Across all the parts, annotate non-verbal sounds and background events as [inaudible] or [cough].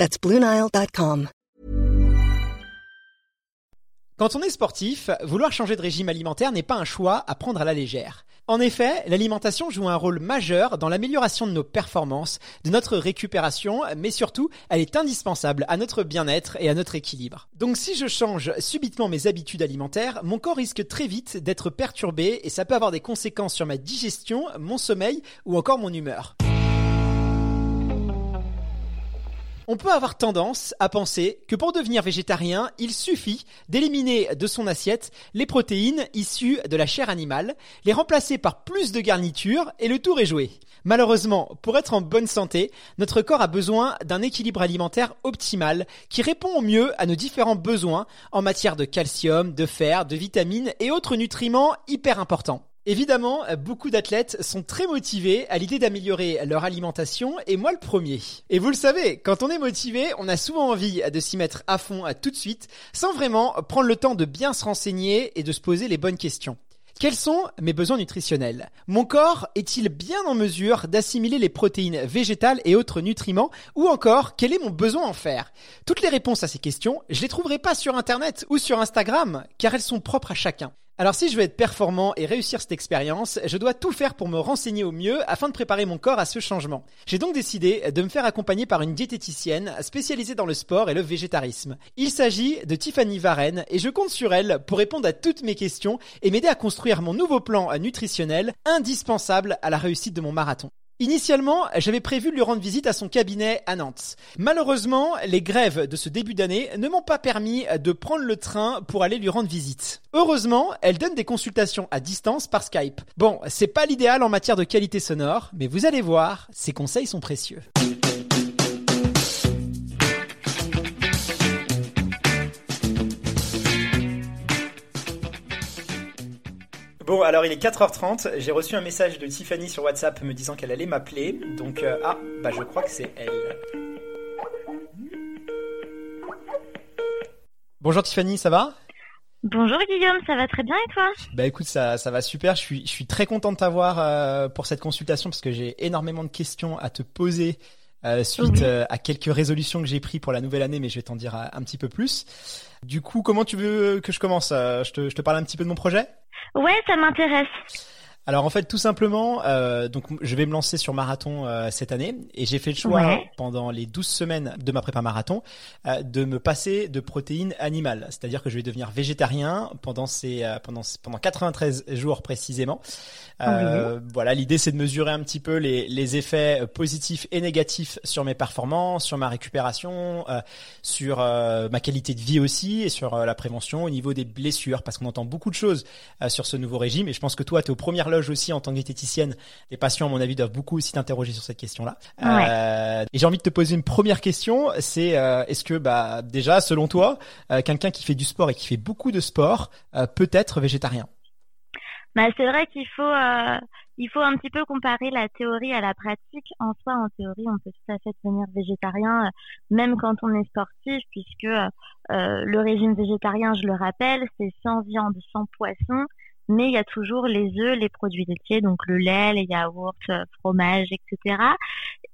That's BlueNile.com. Quand on est sportif, vouloir changer de régime alimentaire n'est pas un choix à prendre à la légère. En effet, l'alimentation joue un rôle majeur dans l'amélioration de nos performances, de notre récupération, mais surtout, elle est indispensable à notre bien-être et à notre équilibre. Donc si je change subitement mes habitudes alimentaires, mon corps risque très vite d'être perturbé et ça peut avoir des conséquences sur ma digestion, mon sommeil ou encore mon humeur. On peut avoir tendance à penser que pour devenir végétarien, il suffit d'éliminer de son assiette les protéines issues de la chair animale, les remplacer par plus de garnitures et le tour est joué. Malheureusement, pour être en bonne santé, notre corps a besoin d'un équilibre alimentaire optimal qui répond au mieux à nos différents besoins en matière de calcium, de fer, de vitamines et autres nutriments hyper importants. Évidemment, beaucoup d'athlètes sont très motivés à l'idée d'améliorer leur alimentation et moi le premier. Et vous le savez, quand on est motivé, on a souvent envie de s'y mettre à fond tout de suite sans vraiment prendre le temps de bien se renseigner et de se poser les bonnes questions. Quels sont mes besoins nutritionnels? Mon corps est-il bien en mesure d'assimiler les protéines végétales et autres nutriments? Ou encore, quel est mon besoin en fer Toutes les réponses à ces questions, je les trouverai pas sur Internet ou sur Instagram, car elles sont propres à chacun. Alors si je veux être performant et réussir cette expérience, je dois tout faire pour me renseigner au mieux afin de préparer mon corps à ce changement. J'ai donc décidé de me faire accompagner par une diététicienne spécialisée dans le sport et le végétarisme. Il s'agit de Tiffany Varenne et je compte sur elle pour répondre à toutes mes questions et m'aider à construire mon nouveau plan nutritionnel indispensable à la réussite de mon marathon. Initialement, j'avais prévu de lui rendre visite à son cabinet à Nantes. Malheureusement, les grèves de ce début d'année ne m'ont pas permis de prendre le train pour aller lui rendre visite. Heureusement, elle donne des consultations à distance par Skype. Bon, c'est pas l'idéal en matière de qualité sonore, mais vous allez voir, ses conseils sont précieux. Bon, alors il est 4h30, j'ai reçu un message de Tiffany sur WhatsApp me disant qu'elle allait m'appeler, donc euh, ah, bah je crois que c'est elle. Bonjour Tiffany, ça va? Bonjour Guillaume, ça va très bien et toi? Bah écoute, ça, ça va super, je suis, je suis très content de t'avoir euh, pour cette consultation parce que j'ai énormément de questions à te poser euh, suite à quelques résolutions que j'ai prises pour la nouvelle année, mais je vais t'en dire un petit peu plus. Du coup, comment tu veux que je commence je te, je te parle un petit peu de mon projet? Ouais, ça m'intéresse. Alors en fait tout simplement, euh, donc je vais me lancer sur marathon euh, cette année. Et j'ai fait le choix pendant les 12 semaines de ma prépa marathon euh, de me passer de protéines animales, c'est-à-dire que je vais devenir végétarien pendant ces pendant pendant 93 jours précisément. Voilà, l'idée c'est de mesurer un petit peu les, les effets positifs et négatifs sur mes performances, sur ma récupération, sur ma qualité de vie aussi et sur la prévention au niveau des blessures. Parce qu'on entend beaucoup de choses sur ce nouveau régime. Et je pense que toi tu es aux premières aussi en tant que diététicienne. Les patients, à mon avis, doivent beaucoup aussi t'interroger sur cette question-là. Euh, et j'ai envie de te poser une première question. C'est euh, est-ce que, bah, déjà, selon toi, euh, quelqu'un qui fait du sport et qui fait beaucoup de sport peut être végétarien? Bah, c'est vrai qu'il faut il faut un petit peu comparer la théorie à la pratique. En soi, en théorie, on peut tout à fait devenir végétarien, même quand on est sportif, puisque le régime végétarien, je le rappelle, c'est sans viande, sans poisson, mais il y a toujours les œufs, les produits laitiers, donc le lait, les yaourts, euh, fromage, etc.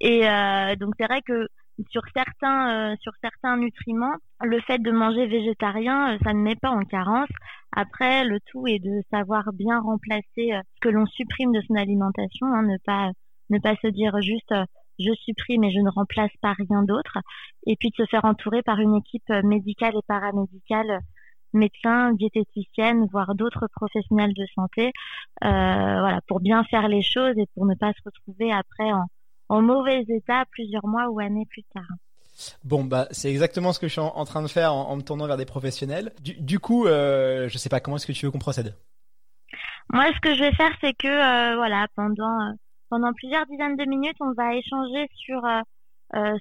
Et euh, donc c'est vrai que sur certains euh, sur certains nutriments, le fait de manger végétarien, ça ne met pas en carence. Après, le tout est de savoir bien remplacer ce que l'on supprime de son alimentation, hein, ne pas ne pas se dire juste je supprime et je ne remplace pas rien d'autre, et puis de se faire entourer par une équipe médicale et paramédicale médecins, diététiciennes, voire d'autres professionnels de santé, euh, voilà, pour bien faire les choses et pour ne pas se retrouver après en, mauvais état plusieurs mois ou années plus tard. Bon bah c'est exactement ce que je suis en, train de faire en, me tournant vers des professionnels. Du, coup, euh, je sais pas comment est-ce que tu veux qu'on procède? Moi, ce que je vais faire, c'est que euh, voilà, pendant pendant plusieurs dizaines de minutes, on va échanger sur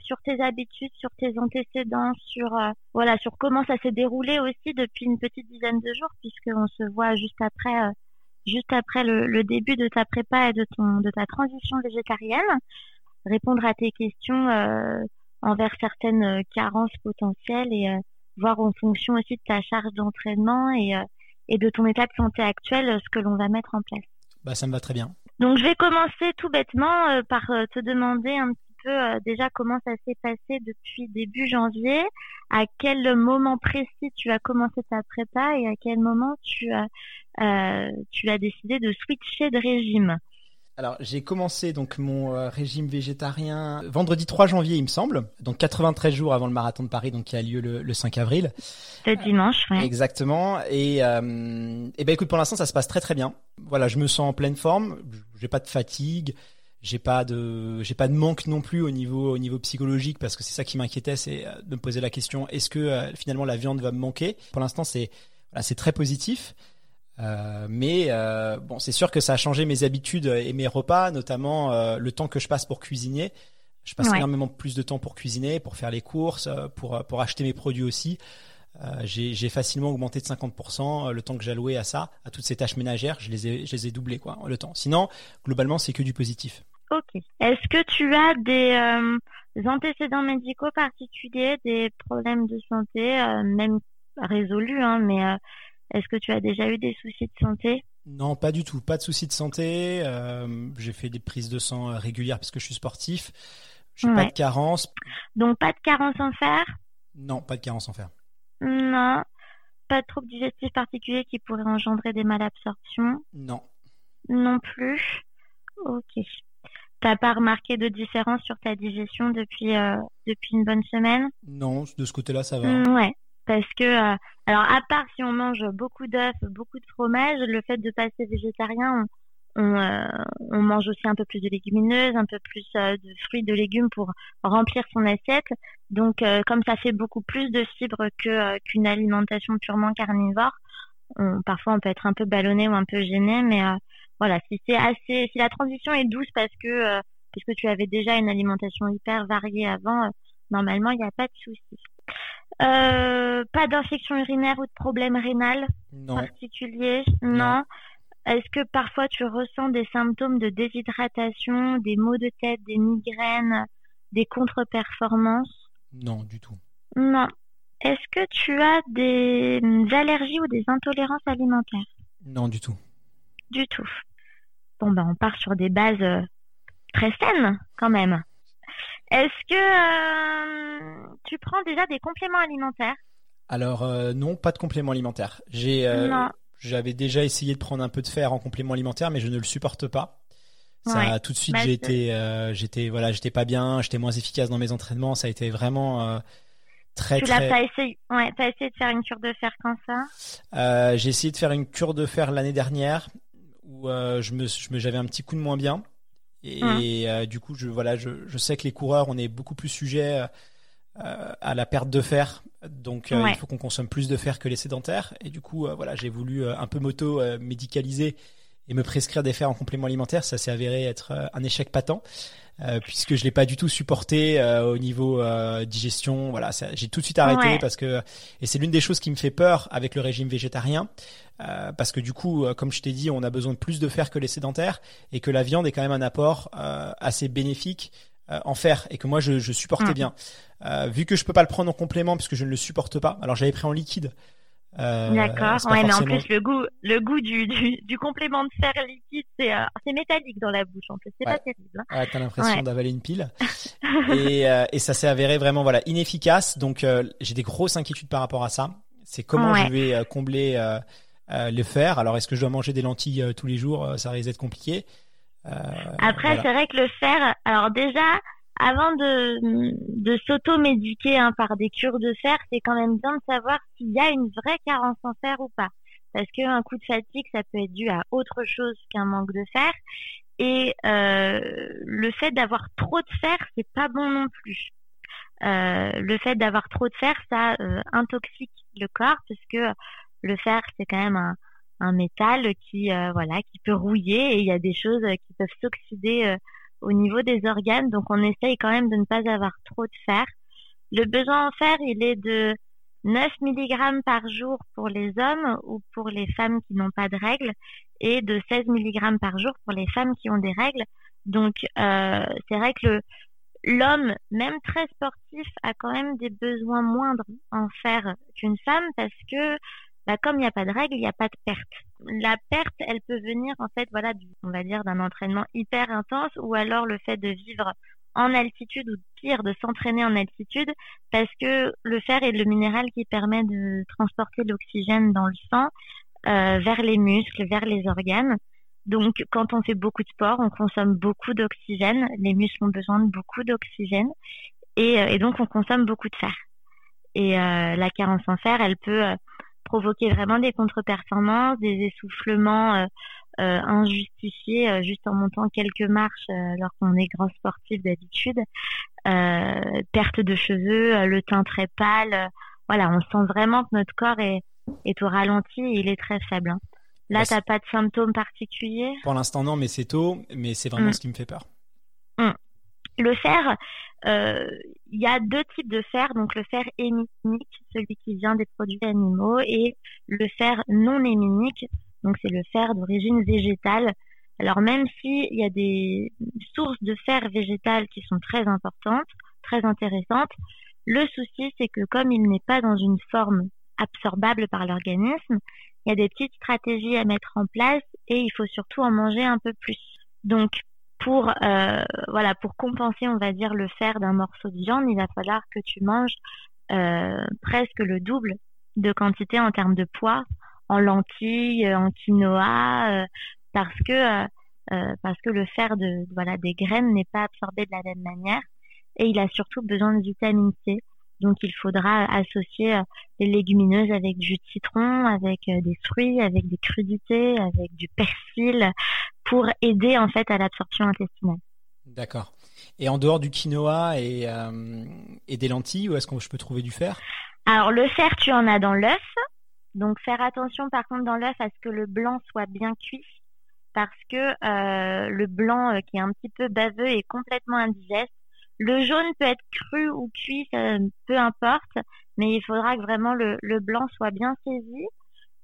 sur tes habitudes, sur tes antécédents, sur voilà, sur comment ça s'est déroulé aussi depuis une petite dizaine de jours, puisqu'on se voit juste après, juste après le, le, début de ta prépa et de ton de ta transition végétarienne, répondre à tes questions envers certaines carences potentielles et voir en fonction aussi de ta charge d'entraînement et, euh, et de ton état de santé actuel euh, ce que l'on va mettre en place. Bah, ça me va très bien. Donc, je vais commencer tout bêtement euh, par te demander un petit peu déjà comment ça s'est passé depuis début janvier, à quel moment précis tu as commencé ta prépa et à quel moment tu as, tu as décidé de switcher de régime? Alors, j'ai commencé donc mon euh, régime végétarien vendredi 3 janvier, il me semble, donc 93 jours avant le marathon de Paris, donc qui a lieu le, 5 avril. Le dimanche, oui. Exactement. Et, euh, et ben écoute, pour l'instant, ça se passe très très bien. Voilà, je me sens en pleine forme. J'ai pas de fatigue. J'ai pas de, j'ai pas de manque non plus au niveau, au niveau psychologique parce que c'est ça qui m'inquiétait, c'est euh, de me poser la question est-ce que finalement la viande va me manquer? Pour l'instant, c'est, voilà, c'est très positif. Euh, mais euh, bon, c'est sûr que ça a changé mes habitudes et mes repas, notamment euh, le temps que je passe pour cuisiner. Je passe énormément plus de temps pour cuisiner, pour faire les courses, pour pour acheter mes produits aussi. j'ai facilement augmenté de 50% le temps que j'allouais à ça, à toutes ces tâches ménagères. Je les ai je les ai doublées quoi, le temps. Sinon, globalement, c'est que du positif. Ok. Est-ce que tu as des antécédents médicaux particuliers, des problèmes de santé, même résolus, hein, mais est-ce que tu as déjà eu des soucis de santé? Non, pas du tout. Pas de soucis de santé. Euh, j'ai fait des prises de sang euh, régulières parce que je suis sportif. J'ai n'ai pas de carence. Donc pas de carence en fer? Non, pas de carence en fer. Non. Pas de troubles digestifs particuliers qui pourraient engendrer des malabsorptions? Non. Non plus. Ok. T'as pas remarqué de différence sur ta digestion depuis euh, depuis une bonne semaine? Non, de ce côté-là, ça va. ouais parce que euh, alors à part si on mange beaucoup d'œufs, beaucoup de fromage, le fait de passer végétarien, on, euh, on, mange aussi un peu plus de légumineuses, un peu plus de fruits, de légumes pour remplir son assiette. Donc comme ça fait beaucoup plus de fibres que qu'une alimentation purement carnivore, on, parfois on peut être un peu ballonné ou un peu gêné, mais voilà, si c'est assez, si la transition est douce parce que puisque tu avais déjà une alimentation hyper variée avant, normalement il n'y a pas de souci. Euh, pas d'infection urinaire ou de problème rénal particulier? Non. Est-ce que parfois tu ressens des symptômes de déshydratation, des maux de tête, des migraines, des contre-performances? Non, du tout. Non. Est-ce que tu as des allergies ou des intolérances alimentaires? Non, du tout. Du tout. Bon, ben, on part sur des bases euh, très saines quand même. Est-ce que euh, tu prends déjà des compléments alimentaires? Alors euh, non, pas de compléments alimentaires. J'ai, euh, j'avais déjà essayé de prendre un peu de fer en complément alimentaire, mais je ne le supporte pas. Ça, tout de suite, bah, j'ai été, j'étais, voilà, j'étais pas bien, j'étais moins efficace dans mes entraînements. Ça a été vraiment très, tu très. l'as pas essayé, ouais, t'as essayé de faire une cure de fer quand ça? J'ai essayé de faire une cure de fer l'année dernière où je me, j'avais un petit coup de moins bien. Et euh, du coup, je, voilà, je, je, sais que les coureurs, on est beaucoup plus sujet euh, à la perte de fer. Donc, euh, il faut qu'on consomme plus de fer que les sédentaires. Et du coup, voilà, j'ai voulu un peu moto médicaliser et me prescrire des fers en complément alimentaire. Ça s'est avéré être un échec patent. Euh, puisque je l'ai pas du tout supporté euh, au niveau euh, digestion. Voilà, j'ai tout de suite arrêté parce que et c'est l'une des choses qui me fait peur avec le régime végétarien. parce que du coup, comme je t'ai dit, on a besoin de plus de fer que les sédentaires et que la viande est quand même un apport assez bénéfique en fer et que moi je, je supportais mm. bien. vu que je peux pas le prendre en complément puisque je ne le supporte pas. Alors j'avais pris en liquide euh, D'accord. Ouais, mais en plus le goût, le goût du, du, du complément de fer liquide, c'est euh, métallique dans la bouche. En plus, c'est pas terrible. Hein. Ouais, t'as l'impression d'avaler une pile. [laughs] et, euh, et ça s'est avéré vraiment voilà inefficace. Donc j'ai des grosses inquiétudes par rapport à ça. C'est comment je vais combler le fer. Alors est-ce que je dois manger des lentilles tous les jours Ça risque d'être compliqué. Après, c'est vrai que le fer. Alors déjà avant de, de s'auto-médiquer hein, par des cures de fer, c'est quand même bien de savoir s'il y a une vraie carence en fer ou pas. Parce qu'un coup de fatigue, ça peut être dû à autre chose qu'un manque de fer. Et euh, le fait d'avoir trop de fer, c'est pas bon non plus. Euh, le fait d'avoir trop de fer, ça euh, intoxique le corps parce que le fer, c'est quand même un, un métal qui, euh, voilà, qui peut rouiller et il y a des choses qui peuvent s'oxyder au niveau des organes. Donc on essaye quand même de ne pas avoir trop de fer. Le besoin en fer, il est de 9 mg par jour pour les hommes ou pour les femmes qui n'ont pas de règles et de 16 mg par jour pour les femmes qui ont des règles. Donc euh, c'est vrai que l'homme, même très sportif, a quand même des besoins moindres en fer qu'une femme parce que bah, comme il n'y a pas de règles, il n'y a pas de perte. La perte, elle peut venir en fait, voilà, on va dire d'un entraînement hyper intense ou alors le fait de vivre en altitude ou pire de s'entraîner en altitude parce que le fer est le minéral qui permet de transporter l'oxygène dans le sang euh, vers les muscles, vers les organes. Donc quand on fait beaucoup de sport, on consomme beaucoup d'oxygène, les muscles ont besoin de beaucoup d'oxygène et, euh, donc on consomme beaucoup de fer. Et euh, la carence en fer, elle peut provoquer vraiment des contre-performances, des essoufflements euh, euh, injustifiés euh, juste en montant quelques marches lorsqu'on est grand sportif d'habitude, perte de cheveux, le teint très pâle. voilà, on sent vraiment que notre corps est, est au ralenti et il est très faible. Hein. Là, tu t'as pas de symptômes particuliers? Pour l'instant, non, mais c'est tôt, mais c'est vraiment mm. ce qui me fait peur. Mm. Le fer, il y a deux types de fer, donc le fer héminique, celui qui vient des produits animaux, et le fer non héminique, donc c'est le fer d'origine végétale. Alors même s'il y a des sources de fer végétal qui sont très importantes, très intéressantes, le souci c'est que comme il n'est pas dans une forme absorbable par l'organisme, il y a des petites stratégies à mettre en place et il faut surtout en manger un peu plus. Donc pour euh, voilà pour compenser on va dire le fer d'un morceau de viande il va falloir que tu manges euh, presque le double de quantité en termes de poids en lentilles en quinoa euh, parce que parce que le fer de voilà des graines n'est pas absorbé de la même manière et il a surtout besoin de vitamine C donc il faudra associer les légumineuses avec du citron, avec des fruits, avec des crudités, avec du persil, pour aider en fait à l'absorption intestinale. D'accord. Et en dehors du quinoa et, euh, et des lentilles, où est-ce que je peux trouver du fer? Alors le fer, tu en as dans l'œuf. Donc faire attention par contre dans l'œuf à ce que le blanc soit bien cuit parce que euh, le blanc euh, qui est un petit peu baveux est complètement indigeste. Le jaune peut être cru ou cuit, peu importe, mais il faudra que vraiment le, le blanc soit bien saisi.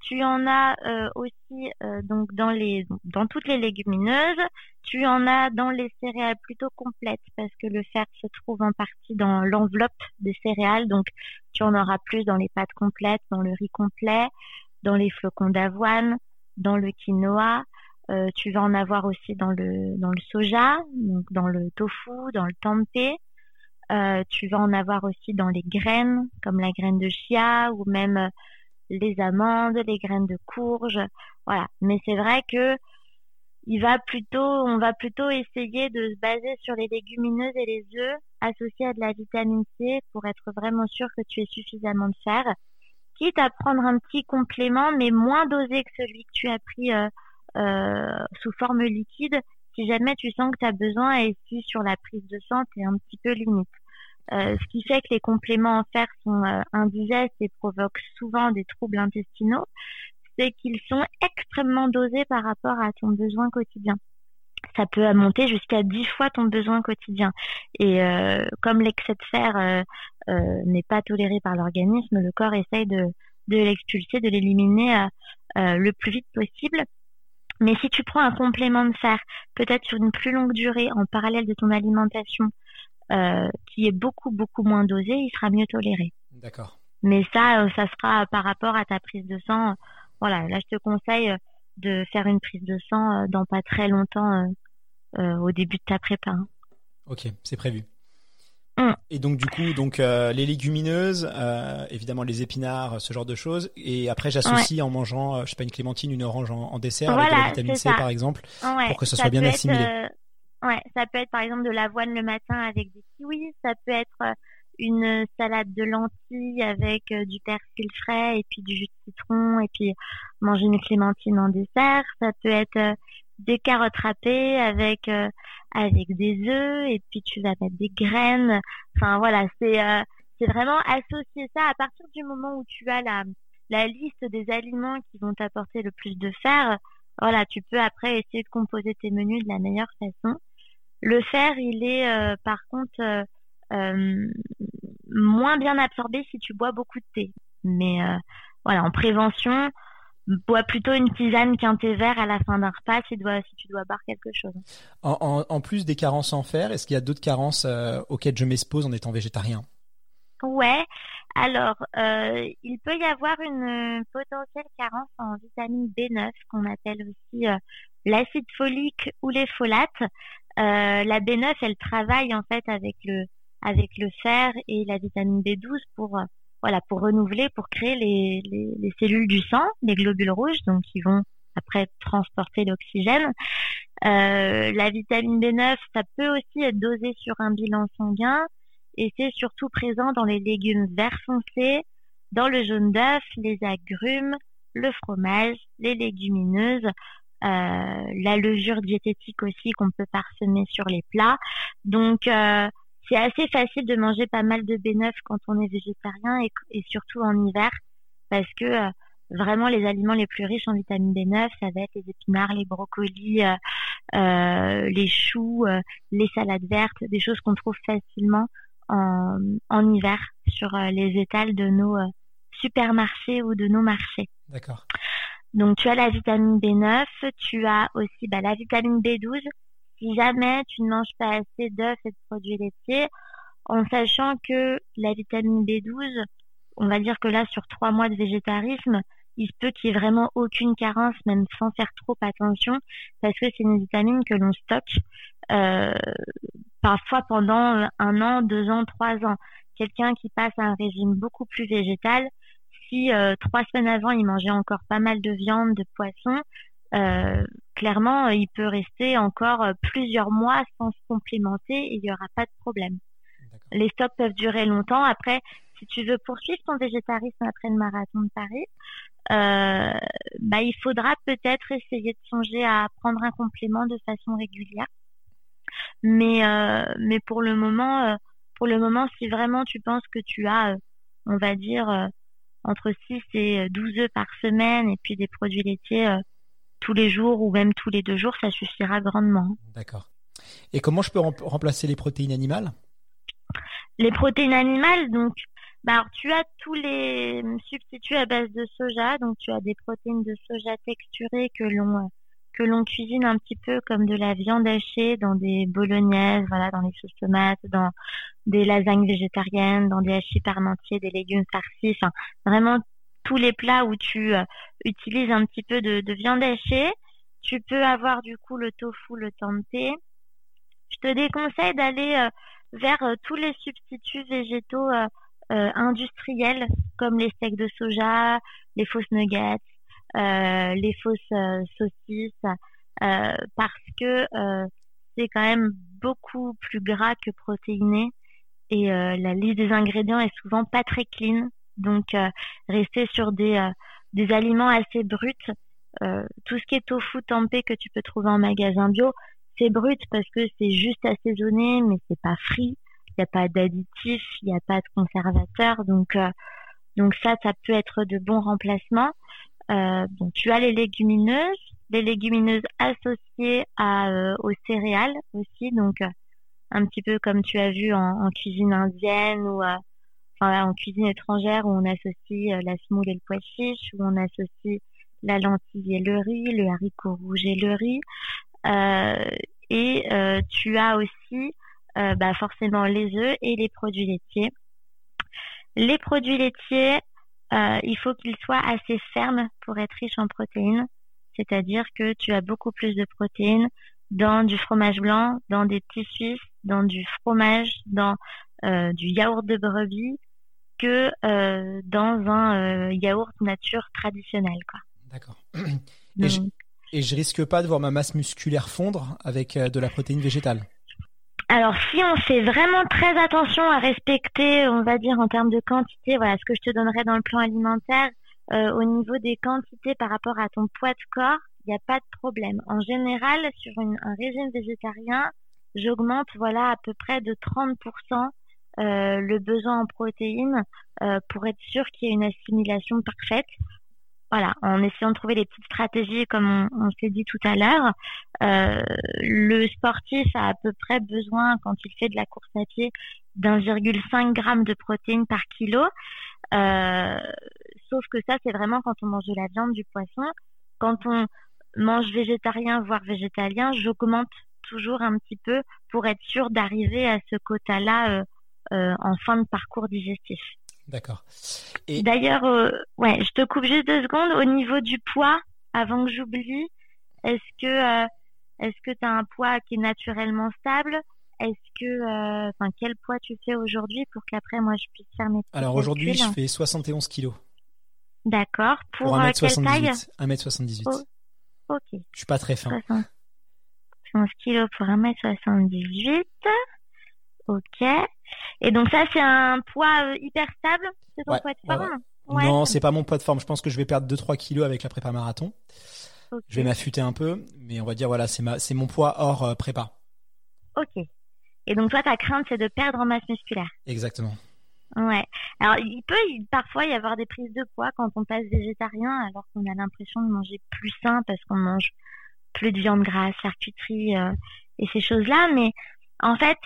Tu en as euh, aussi euh, donc dans les dans toutes les légumineuses. Tu en as dans les céréales plutôt complètes parce que le fer se trouve en partie dans l'enveloppe des céréales. Donc tu en auras plus dans les pâtes complètes, dans le riz complet, dans les flocons d'avoine, dans le quinoa. Euh, tu vas en avoir aussi dans le dans le soja, donc dans le tofu, dans le tempeh. Euh, tu vas en avoir aussi dans les graines, comme la graine de chia ou même les amandes, les graines de courge, voilà. Mais c'est vrai que il va plutôt, on va plutôt essayer de se baser sur les légumineuses et les œufs associés à de la vitamine C pour être vraiment sûr que tu aies suffisamment de fer. Quitte à prendre un petit complément, mais moins dosé que celui que tu as pris euh, euh, sous forme liquide, si jamais tu sens que tu as besoin et si sur la prise de sang, tu es un petit peu limite. Euh, ce qui fait que les compléments en fer sont euh, indigestes et provoquent souvent des troubles intestinaux, c'est qu'ils sont extrêmement dosés par rapport à ton besoin quotidien. Ça peut monter jusqu'à 10 fois ton besoin quotidien. Et euh, comme l'excès de fer n'est pas toléré par l'organisme, le corps essaye de, de l'expulser, de l'éliminer le plus vite possible. Mais si tu prends un complément de fer, peut-être sur une plus longue durée, en parallèle de ton alimentation, euh, qui est beaucoup beaucoup moins dosé, il sera mieux toléré. D'accord. Mais ça, euh, ça sera par rapport à ta prise de sang. Voilà, là je te conseille euh, de faire une prise de sang dans pas très longtemps au début de ta prépa. Hein. Ok, c'est prévu. Hum. Et donc du coup, donc les légumineuses, évidemment les épinards, ce genre de choses. Et après, j'associe en mangeant, je sais pas, une clémentine, une orange en, dessert avec de la vitamine C par exemple, pour que ça, soit bien assimilé. Ouais, ça peut être par exemple de l'avoine le matin avec des kiwis, ça peut être euh, une salade de lentilles avec euh, du persil frais et puis du jus de citron et puis manger une clémentine en dessert, ça peut être euh, des carottes râpées avec avec des œufs et puis tu vas mettre des graines. Enfin voilà, c'est c'est vraiment associer ça à partir du moment où tu as la la liste des aliments qui vont t'apporter le plus de fer. Voilà, tu peux après essayer de composer tes menus de la meilleure façon. Le fer, il est par contre moins bien absorbé si tu bois beaucoup de thé. Mais voilà, en prévention, bois plutôt une tisane qu'un thé vert à la fin d'un repas si tu dois, si tu dois boire quelque chose. En, plus des carences en fer, est-ce qu'il y a d'autres carences auxquelles je m'expose en étant végétarien? Ouais, alors euh, il peut y avoir une potentielle carence en vitamine B9 qu'on appelle aussi euh, l'acide folique ou les folates. Euh, la B9, elle travaille en fait avec le avec le fer et la vitamine B12 pour voilà pour renouveler, pour créer les, les, les cellules du sang, les globules rouges, donc qui vont après transporter l'oxygène. la vitamine B9, ça peut aussi être dosé sur un bilan sanguin et c'est surtout présent dans les légumes verts foncés, dans le jaune d'œuf, les agrumes, le fromage, les légumineuses, euh, la levure diététique aussi qu'on peut parsemer sur les plats. Donc euh, c'est assez facile de manger pas mal de B9 quand on est végétarien et, surtout en hiver parce que euh, vraiment les aliments les plus riches en vitamine B9, ça va être les épinards, les brocolis, les choux, les salades vertes, des choses qu'on trouve facilement en, hiver sur euh, les étals de nos euh, supermarchés ou de nos marchés. D'accord. Donc tu as la vitamine B9, tu as aussi bah, la vitamine B12. Si jamais tu ne manges pas assez d'œufs et de produits laitiers, en sachant que la vitamine B12, on va dire que là sur trois mois de végétarisme, il se peut qu'il n'y ait vraiment aucune carence, même sans faire trop attention, parce que c'est une vitamine que l'on stocke euh, parfois pendant un an, deux ans, trois ans. Quelqu'un qui passe à un régime beaucoup plus végétal, si euh, trois semaines avant il mangeait encore pas mal de viande, de poisson, euh, clairement il peut rester encore plusieurs mois sans se complémenter et il n'y aura pas de problème. Les stocks peuvent durer longtemps. Après, si tu veux poursuivre ton végétarisme après le marathon de Paris, euh, bah, il faudra peut-être essayer de songer à prendre un complément de façon régulière. Mais, euh, mais pour le moment, euh, pour le moment, si vraiment tu penses que tu as, on va dire, entre 6 et 12 œufs par semaine et puis des produits laitiers tous les jours ou même tous les deux jours, ça suffira grandement. D'accord. Et comment je peux remplacer les protéines animales? Les protéines animales, donc bah, alors, tu as tous les substituts à base de soja, donc tu as des protéines de soja texturées que l'on que l'on cuisine un petit peu comme de la viande hachée dans des bolognaises, voilà, dans les sauces tomates, dans des lasagnes végétariennes, dans des hachis parmentiers, des légumes farcis, enfin vraiment tous les plats où tu euh, utilises un petit peu de, de, viande hachée. Tu peux avoir du coup le tofu, le tempeh. Je te déconseille d'aller euh, vers euh, tous les substituts végétaux industriels comme les steaks de soja, les fausses nuggets, les fausses saucisses, parce que c'est quand même beaucoup plus gras que protéiné et la liste des ingrédients est souvent pas très clean. Donc rester sur des des aliments assez bruts. tout ce qui est tofu tempeh que tu peux trouver en magasin bio, c'est brut parce que c'est juste assaisonné, mais c'est pas frit il n'y a pas d'additifs, il n'y a pas de conservateurs, donc euh, ça, ça peut être de bons remplacements. Euh, tu as les légumineuses, les légumineuses associées à euh, aux céréales aussi, donc un petit peu comme tu as vu en, cuisine indienne ou en cuisine étrangère où on associe la semoule et le pois où on associe la lentille et le riz, le haricot rouge et le riz. et tu as aussi euh, bah forcément les œufs et les produits laitiers. Les produits laitiers, euh, il faut qu'ils soient assez fermes pour être riches en protéines, c'est-à-dire que tu as beaucoup plus de protéines dans du fromage blanc, dans des petits suisses, dans du fromage, dans euh, du yaourt de brebis que euh, dans un euh, yaourt nature traditionnel. D'accord. [clears throat] Et, je, et je risque pas de voir ma masse musculaire fondre avec de la protéine végétale? Alors, si on fait vraiment très attention à respecter, on va dire en termes de quantité, voilà ce que je te donnerais dans le plan alimentaire, euh, au niveau des quantités par rapport à ton poids de corps, il n'y a pas de problème. En général, sur un régime végétarien, j'augmente voilà à peu près de 30% euh, le besoin en protéines euh, pour être sûr qu'il y ait une assimilation parfaite. voilà, en essayant de trouver des petites stratégies comme on, s'est dit tout à l'heure. Euh, le sportif a à peu près besoin, quand il fait de la course à pied, d'1,5 g de protéines par kilo. Euh, sauf que ça, c'est vraiment quand on mange de la viande, du poisson. Quand on mange végétarien, voire végétalien, j'augmente toujours un petit peu pour être sûr d'arriver à ce quota-là euh, en fin de parcours digestif. D'accord. Et... D'ailleurs, euh, ouais, je te coupe juste deux secondes. Au niveau du poids, avant que j'oublie, est-ce que euh, est-ce que tu as un poids qui est naturellement stable? Est-ce que, euh, enfin, quel poids tu fais aujourd'hui pour qu'après moi je puisse faire mes Alors aujourd'hui, je fais 71 kilos. D'accord. Pour, 1m78. 1m78. ok. Je suis pas très fin. 71 kilos pour 1m78. Ok. Et donc ça, c'est un poids euh, hyper stable? C'est ton poids de forme? Non, c'est pas mon poids de forme. Je pense que je vais perdre 2-3 kilos avec la prépa marathon. Je vais m'affûter un peu, mais on va dire voilà, c'est ma, c'est mon poids hors euh, prépa. Ok. Et donc toi, ta crainte, c'est de perdre en masse musculaire? Exactement. Ouais. Alors il peut parfois y avoir des prises de poids quand on passe végétarien, alors qu'on a l'impression de manger plus sain parce qu'on mange plus de viande grasse, charcuterie euh, et ces choses-là. Mais en fait,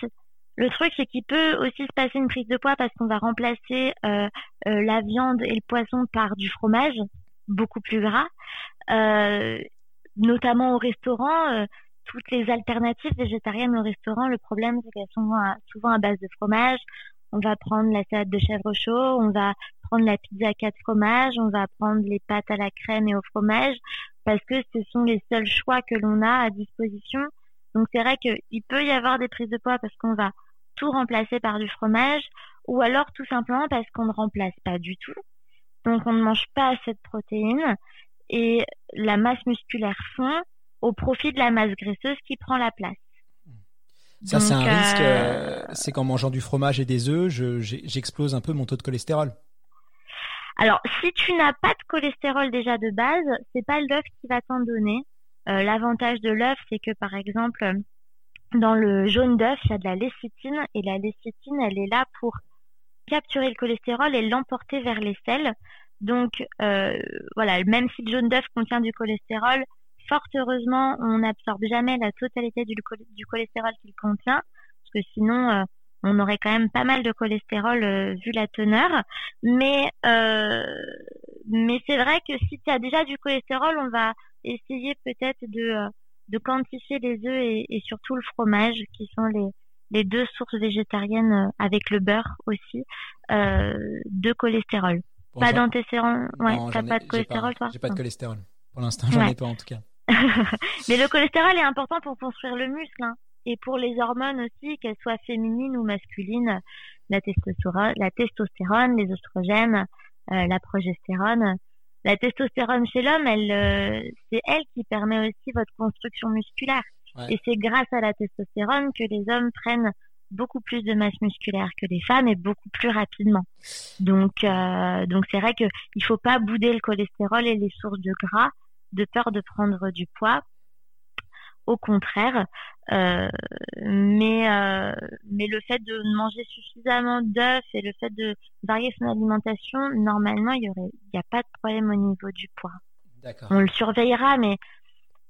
le truc, c'est qu'il peut aussi se passer une prise de poids parce qu'on va remplacer euh, euh, la viande et le poisson par du fromage, beaucoup plus gras. Euh, notamment au restaurant, toutes les alternatives végétariennes au restaurant, le problème, c'est qu'elles sont souvent à base de fromage. On va prendre la salade de chèvre chaud, on va prendre la pizza à quatre fromages, on va prendre les pâtes à la crème et au fromage, parce que ce sont les seuls choix que l'on a à disposition. Donc c'est vrai qu'il peut y avoir des prises de poids parce qu'on va tout remplacer par du fromage, ou alors tout simplement parce qu'on ne remplace pas du tout. Donc on ne mange pas assez de protéines et la masse musculaire fond au profit de la masse graisseuse qui prend la place. Ça, c'est un risque. Euh, euh, c'est qu'en mangeant du fromage et des œufs, j'explose un peu mon taux de cholestérol. Alors, si tu n'as pas de cholestérol déjà de base, c'est pas l'œuf qui va t'en donner. Euh, l'avantage de l'œuf, c'est que par exemple, dans le jaune d'œuf, il y a de la lécithine et la lécithine, elle est là pour capturer le cholestérol et l'emporter vers les selles. Donc euh, voilà, même si le jaune d'œuf contient du cholestérol, fort heureusement, on n'absorbe jamais la totalité du, cholestérol qu'il contient, parce que sinon, euh, on aurait quand même pas mal de cholestérol euh, vu la teneur. Mais mais c'est vrai que si tu as déjà du cholestérol, on va essayer peut-être de de quantifier les œufs et, surtout le fromage, qui sont les, les deux sources végétariennes euh, avec le beurre aussi, euh, de cholestérol. pas d'antécédents, ouais, t'as pas de cholestérol toi? J'ai pas de cholestérol. Pour l'instant, j'en ai pas en tout cas. [laughs] Mais le cholestérol est important pour construire le muscle hein. et pour les hormones aussi, qu'elles soient féminines ou masculines, la testostérone, la testostérone les oestrogènes, euh, la progestérone la testostérone chez l'homme, elle, euh, c'est elle qui permet aussi votre construction musculaire. Et c'est grâce à la testostérone que les hommes prennent beaucoup plus de masse musculaire que les femmes et beaucoup plus rapidement. Donc, euh, donc c'est vrai que il faut pas bouder le cholestérol et les sources de gras de peur de prendre du poids au contraire. Euh, mais, euh, mais le fait de manger suffisamment d'œufs et le fait de varier son alimentation, normalement, il n'y y a pas de problème au niveau du poids. On le surveillera, mais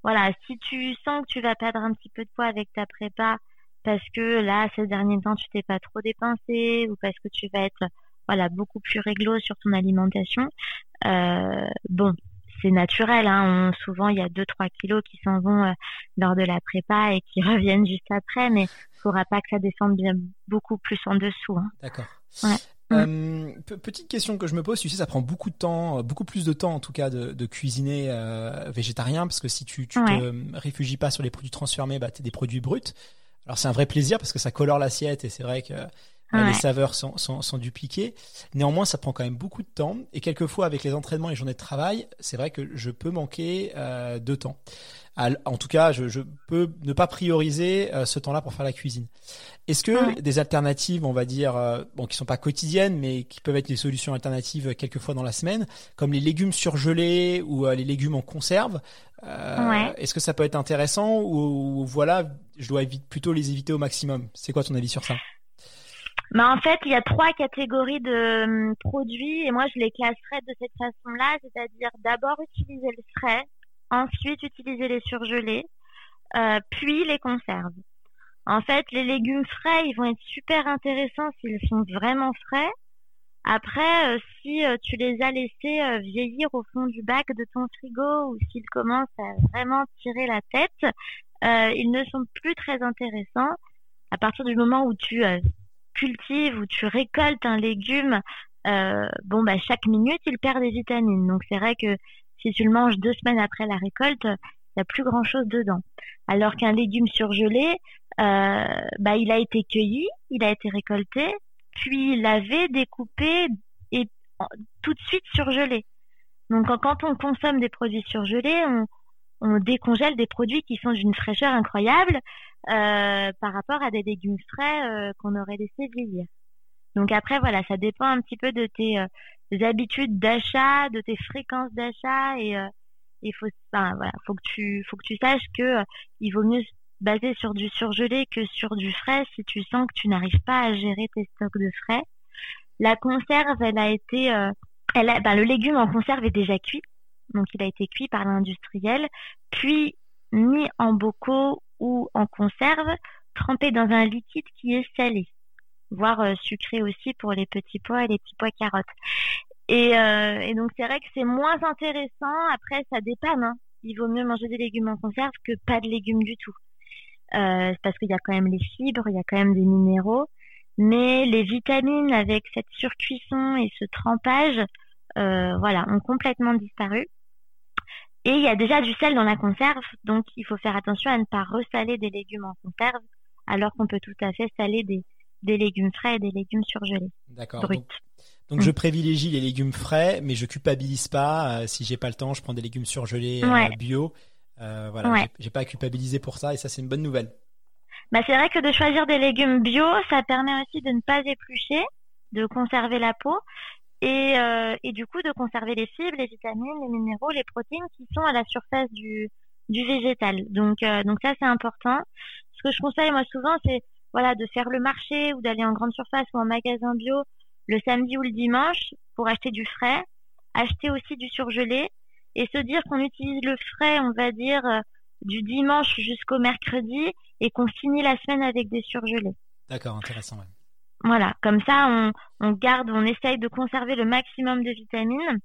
voilà, si tu sens que tu vas perdre un petit peu de poids avec ta prépa, parce que là, ces derniers temps, tu t'es pas trop dépensé, ou parce que tu vas être voilà beaucoup plus réglo sur ton alimentation, euh, bon, c'est naturel. Hein. souvent, il y a 2-3 kilos qui s'en vont euh, lors de la prépa et qui [laughs] reviennent juste après, mais il ne faudra pas que ça descende bien beaucoup plus en dessous. Hein. D'accord. Euh, petite question que je me pose, tu sais, ça prend beaucoup de temps, beaucoup plus de temps en tout cas de, cuisiner euh, végétarien, parce que si tu, tu te réfugies pas sur les produits transformés, bah, tu des produits bruts. Alors c'est un vrai plaisir parce que ça colore l'assiette et c'est vrai que les saveurs sont, sont, sont, dupliquées. Néanmoins, ça prend quand même beaucoup de temps. Et quelquefois, avec les entraînements et les journées de travail, c'est vrai que je peux manquer euh, de temps. En tout cas, je, je peux ne pas prioriser euh, ce temps-là pour faire la cuisine. Est-ce que des alternatives, on va dire, euh, bon, qui sont pas quotidiennes, mais qui peuvent être des solutions alternatives quelquefois dans la semaine, comme les légumes surgelés ou les légumes en conserve, est-ce que ça peut être intéressant ou, ou voilà, je dois éviter, plutôt les éviter au maximum? C'est quoi ton avis sur ça? Bah, en fait, il y a trois catégories de hum, produits et moi je les classerais de cette façon-là, c'est-à-dire d'abord utiliser le frais, ensuite utiliser les surgelés, euh, puis les conserves. En fait, les légumes frais, ils vont être super intéressants s'ils sont vraiment frais. Après, euh, si euh, tu les as laissés euh, vieillir au fond du bac de ton frigo ou s'ils commencent à vraiment tirer la tête, ils ne sont plus très intéressants. À partir du moment où tu cultives, où tu récoltes un légume, bon bah chaque minute il perd des vitamines. Donc c'est vrai que si tu le manges deux semaines après la récolte, il n'y a plus grand chose dedans. Alors qu'un légume surgelé, bah il a été cueilli, il a été récolté, puis lavé, découpé et tout de suite surgelé. Donc quand on consomme des produits surgelés, on, on décongèle des produits qui sont d'une fraîcheur incroyable euh, par rapport à des légumes frais euh, qu'on aurait laissé vieillir. Donc après voilà, ça dépend un petit peu de tes, euh, habitudes d'achat, de tes fréquences d'achat et il faut enfin, voilà, faut que tu faut que tu saches que il vaut mieux basé sur du surgelé que sur du frais si tu sens que tu n'arrives pas à gérer tes stocks de frais. La conserve, elle a été, euh, elle a, ben, le légume en conserve est déjà cuit, donc il a été cuit par l'industriel, puis mis en bocaux ou en conserve, trempé dans un liquide qui est salé, voire euh, sucré aussi pour les petits pois et les petits pois carottes. Et, euh, donc c'est vrai que c'est moins intéressant. Après, ça dépanne. Hein. Il vaut mieux manger des légumes en conserve que pas de légumes du tout euh, parce qu'il y a quand même les fibres, il y a quand même des minéraux, mais les vitamines avec cette surcuisson et ce trempage, voilà, ont complètement disparu. Et il y a déjà du sel dans la conserve, donc il faut faire attention à ne pas ressaler des légumes en conserve, alors qu'on peut tout à fait saler des, des légumes frais et des légumes surgelés. D'accord. Donc, je mm. privilégie les légumes frais, mais je culpabilise pas. Euh, si j'ai pas le temps, je prends des légumes surgelés euh, bio. Euh, voilà, j'ai pas à culpabiliser pour ça et ça c'est une bonne nouvelle. Bah, c'est vrai que de choisir des légumes bio, ça permet aussi de ne pas éplucher, de conserver la peau et, euh, et du coup de conserver les fibres, les vitamines, les minéraux, les protéines qui sont à la surface du, du végétal. Donc, euh, donc ça c'est important. Ce que je conseille moi souvent, c'est voilà de faire le marché ou d'aller en grande surface ou en magasin bio le samedi ou le dimanche pour acheter du frais, acheter aussi du surgelé et se dire qu'on utilise le frais, on va dire, euh, du dimanche jusqu'au mercredi et qu'on finit la semaine avec des surgelés. D'accord, intéressant. Voilà, comme ça, on, on, garde, on essaye de conserver le maximum de vitamines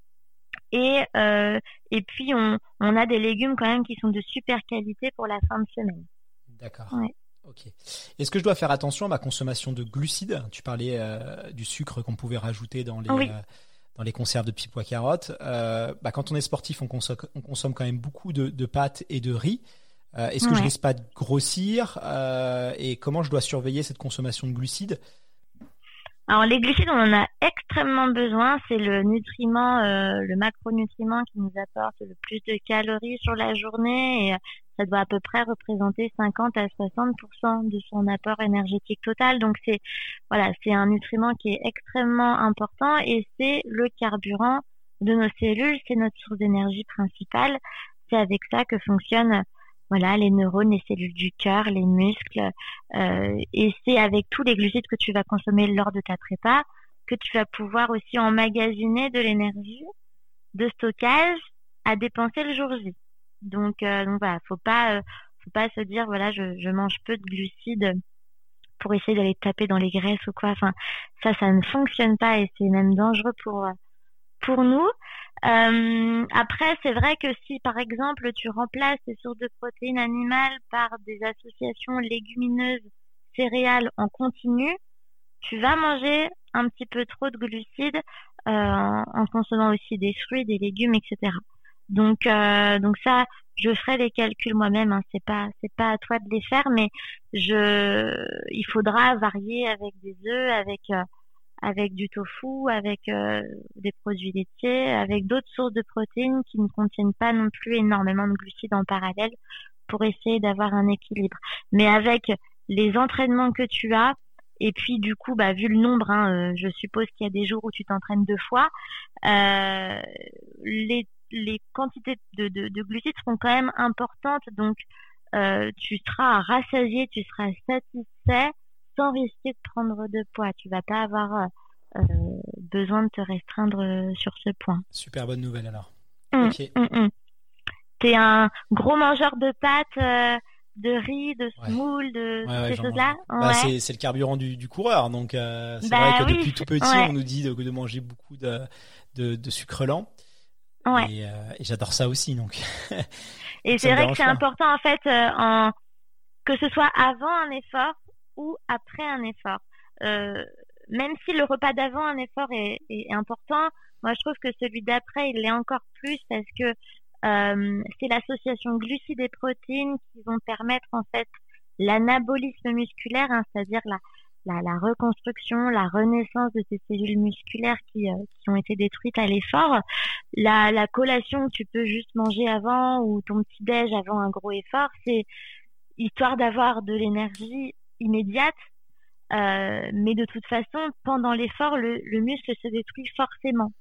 et, euh, et puis on, on, a des légumes quand même qui sont de super qualité pour la fin de semaine. D'accord. Ok. Est-ce que je dois faire attention à ma consommation de glucides? Tu parlais euh, du sucre qu'on pouvait rajouter dans les, dans les conserves de petits pois carottes. Euh, bah, quand on est sportif, on consomme, on consomme quand même beaucoup de, de pâtes et de riz. Euh, Est-ce que je risque pas de grossir? Euh, Et comment je dois surveiller cette consommation de glucides? Alors les glucides, on en a extrêmement besoin. C'est le nutriment, euh, le macronutriment qui nous apporte le plus de calories sur la journée et ça doit à peu près représenter 50 à 60% de son apport énergétique total. Donc c'est voilà, c'est un nutriment qui est extrêmement important et c'est le carburant de nos cellules. C'est notre source d'énergie principale. C'est avec ça que fonctionne voilà, les neurones, les cellules du cœur, les muscles. Euh, et c'est avec tous les glucides que tu vas consommer lors de ta prépa que tu vas pouvoir aussi emmagasiner de l'énergie de stockage à dépenser le jour J. Donc, euh, donc voilà, faut pas, euh, faut pas se dire voilà, je, mange peu de glucides pour essayer d'aller taper dans les graisses ou quoi. Enfin, ça, ça ne fonctionne pas et c'est même dangereux pour nous. Euh, après, c'est vrai que si par exemple tu remplaces ces sources de protéines animales par des associations légumineuses céréales en continu, tu vas manger un petit peu trop de glucides euh, en consommant aussi des fruits, des légumes, etc. Donc, euh, donc ça, je ferai les calculs moi-même. Hein, c'est pas, c'est pas à toi de les faire, mais je, il faudra varier avec des œufs, avec euh, avec du tofu, avec euh, des produits laitiers, avec d'autres sources de protéines qui ne contiennent pas non plus énormément de glucides en parallèle pour essayer d'avoir un équilibre. Mais avec les entraînements que tu as, et puis du coup, bah, vu le nombre, hein, euh, je suppose qu'il y a des jours où tu t'entraînes deux fois, euh, les, les quantités de, de, de, glucides seront quand même importantes, donc euh, tu seras rassasié, tu seras satisfait sans risquer de prendre de poids. Tu vas pas avoir euh, besoin de te restreindre sur ce point. Super bonne nouvelle alors. Mmh, ok. Mmh, mmh. T'es un gros mangeur de pâtes de riz, de semoule, de ces choses-là? Bah, c'est le carburant du, du coureur, donc euh, c'est bah vrai que depuis tout petit, on nous dit de, de manger beaucoup de, de, de sucre lent. Et, euh, et j'adore ça aussi, donc. [laughs] et c'est vrai que c'est important en fait, euh, en que ce soit avant un effort après un effort. Euh, même si le repas d'avant un effort est, important, moi je trouve que celui d'après il l'est encore plus parce que euh, c'est l'association glucides et protéines qui vont permettre en fait l'anabolisme musculaire, hein, c'est-à-dire la, la, la, reconstruction, la renaissance de ces cellules musculaires qui, euh, qui ont été détruites à l'effort. La, la collation que tu peux juste manger avant ou ton petit déj avant un gros effort, c'est histoire d'avoir de l'énergie immédiate. Euh, mais de toute façon, pendant l'effort, le, le muscle se détruit forcément.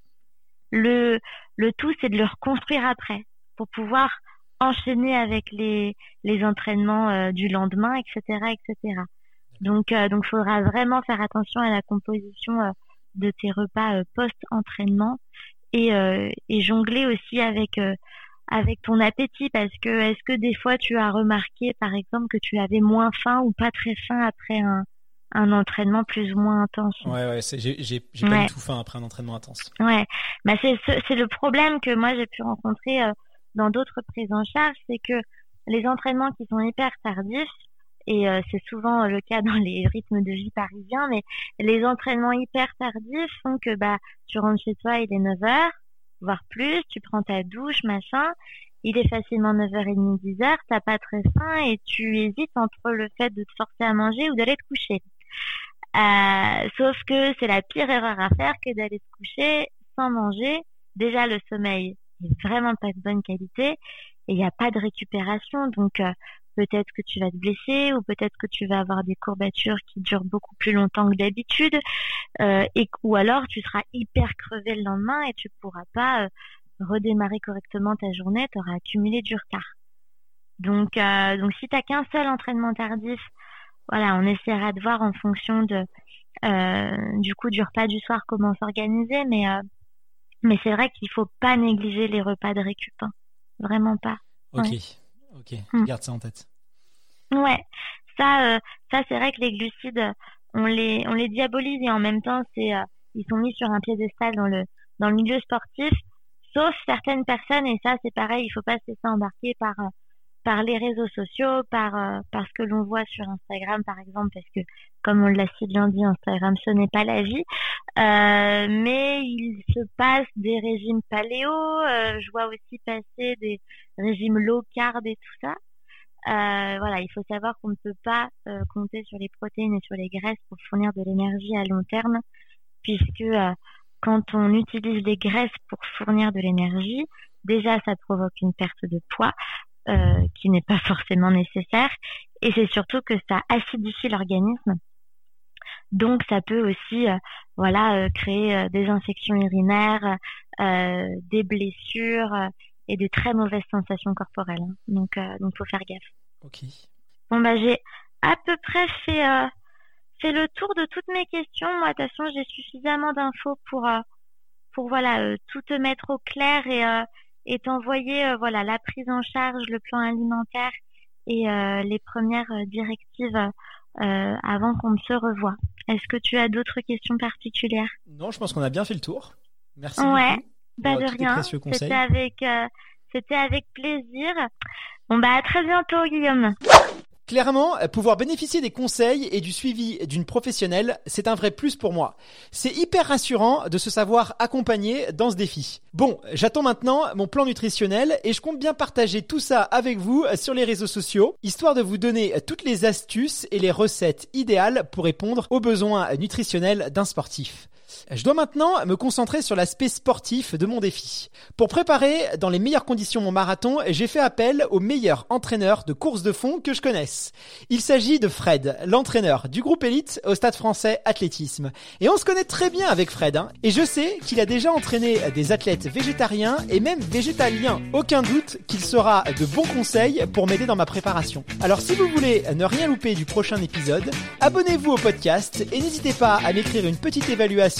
Le, le tout, c'est de le reconstruire après pour pouvoir enchaîner avec les, les entraînements euh, du lendemain, etc., etc. Donc, euh, donc, faudra vraiment faire attention à la composition euh, de tes repas post-entraînement et jongler aussi avec avec ton appétit parce que est-ce que des fois tu as remarqué par exemple que tu avais moins faim ou pas très faim après un, un entraînement plus ou moins intense? Ouais, ouais, j'ai, pas du tout faim après un entraînement intense. Ouais, bah c'est, c'est le problème que moi j'ai pu rencontrer dans d'autres prises en charge, c'est que les entraînements qui sont hyper tardifs, et euh, c'est souvent le cas dans les rythmes de vie parisiens, mais les entraînements hyper tardifs font que bah tu rentres chez toi, il est 9 h voire plus, tu prends ta douche, machin, il est facilement 9h30, 10h, t'as pas très faim et tu hésites entre le fait de te forcer à manger ou d'aller te coucher. Euh, sauf que c'est la pire erreur à faire que d'aller se coucher sans manger. Déjà le sommeil, vraiment pas de bonne qualité et il n'y a pas de récupération. Donc euh, peut-être que tu vas te blesser ou peut-être que tu vas avoir des courbatures qui durent beaucoup plus longtemps que d'habitude euh, et ou alors tu seras hyper crevé le lendemain et tu pourras pas euh, redémarrer correctement ta journée, tu auras accumulé du retard. Donc donc si tu qu'un seul entraînement tardif, voilà, on essaiera de voir en fonction de du coup du repas du soir comment s'organiser mais mais c'est vrai qu'il faut pas négliger les repas de récup. Hein. Vraiment pas. Ok, ok, hmm. garde ça en tête. Ouais, ça, euh, ça c'est vrai que les glucides, on les, on les diabolise et en même temps, c'est, euh, ils sont mis sur un piédestal dans le, dans le milieu sportif, sauf certaines personnes et ça c'est pareil, il faut pas se laisser embarquer par euh, par les réseaux sociaux, par, euh, par ce que l'on voit sur Instagram par exemple, parce que comme on l'a si bien dit, Instagram ce n'est pas la vie, euh, mais il se passe des régimes paléo, euh, je vois aussi passer des régimes low carb et tout ça. Voilà, il faut savoir qu'on ne peut pas compter sur les protéines et sur les graisses pour fournir de l'énergie à long terme, puisque quand on utilise les graisses pour fournir de l'énergie, déjà ça provoque une perte de poids, euh, qui n'est pas forcément nécessaire. Et c'est surtout que ça acidifie l'organisme. Donc ça peut aussi euh, voilà euh, créer des infections urinaires, des blessures et des très mauvaises sensations corporelles. Hein. Donc donc faut faire gaffe. Ok. Bon bah j'ai à peu près fait fait le tour de toutes mes questions. Moi de toute façon j'ai suffisamment d'infos pour pour voilà tout te mettre au clair et et t'envoyer euh, voilà la prise en charge, le plan alimentaire et euh, les premières euh, directives avant qu'on ne se revoie. Est-ce que tu as d'autres questions particulières? Non, je pense qu'on a bien fait le tour. Merci ouais, beaucoup. de rien. C'était avec, c'était avec plaisir. Bon bah à très bientôt, Guillaume. Clairement, pouvoir bénéficier des conseils et du suivi d'une professionnelle, c'est un vrai plus pour moi. C'est hyper rassurant de se savoir accompagné dans ce défi. Bon, j'attends maintenant mon plan nutritionnel et je compte bien partager tout ça avec vous sur les réseaux sociaux, histoire de vous donner toutes les astuces et les recettes idéales pour répondre aux besoins nutritionnels d'un sportif. Je dois maintenant me concentrer sur l'aspect sportif de mon défi. Pour préparer dans les meilleures conditions mon marathon, j'ai fait appel au meilleur entraîneur de course de fond que je connaisse. Il s'agit de Fred, l'entraîneur du groupe élite au Stade français athlétisme. Et on se connaît très bien avec Fred, hein. et je sais qu'il a déjà entraîné des athlètes végétariens et même végétaliens. Aucun doute qu'il sera de bons conseils pour m'aider dans ma préparation. Alors si vous voulez ne rien louper du prochain épisode, abonnez-vous au podcast et n'hésitez pas à m'écrire une petite évaluation,